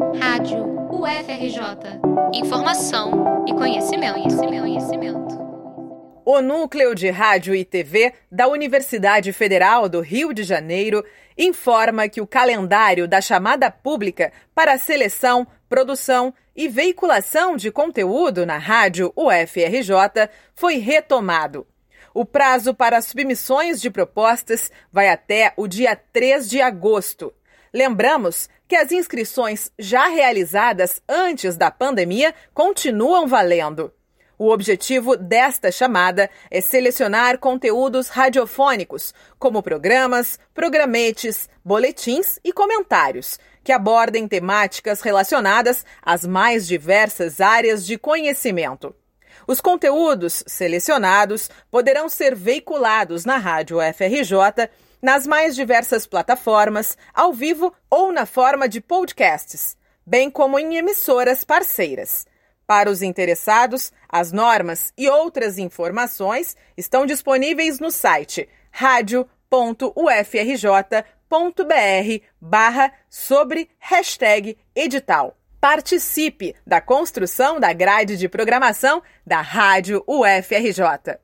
Rádio UFRJ. Informação e conhecimento, conhecimento, conhecimento. O Núcleo de Rádio e TV da Universidade Federal do Rio de Janeiro informa que o calendário da chamada pública para seleção, produção e veiculação de conteúdo na rádio UFRJ foi retomado. O prazo para submissões de propostas vai até o dia 3 de agosto. Lembramos que as inscrições já realizadas antes da pandemia continuam valendo. O objetivo desta chamada é selecionar conteúdos radiofônicos, como programas, programetes, boletins e comentários, que abordem temáticas relacionadas às mais diversas áreas de conhecimento. Os conteúdos selecionados poderão ser veiculados na Rádio FRJ nas mais diversas plataformas, ao vivo ou na forma de podcasts, bem como em emissoras parceiras. Para os interessados, as normas e outras informações estão disponíveis no site radio.ufrj.br barra sobre hashtag edital. Participe da construção da grade de programação da Rádio UFRJ.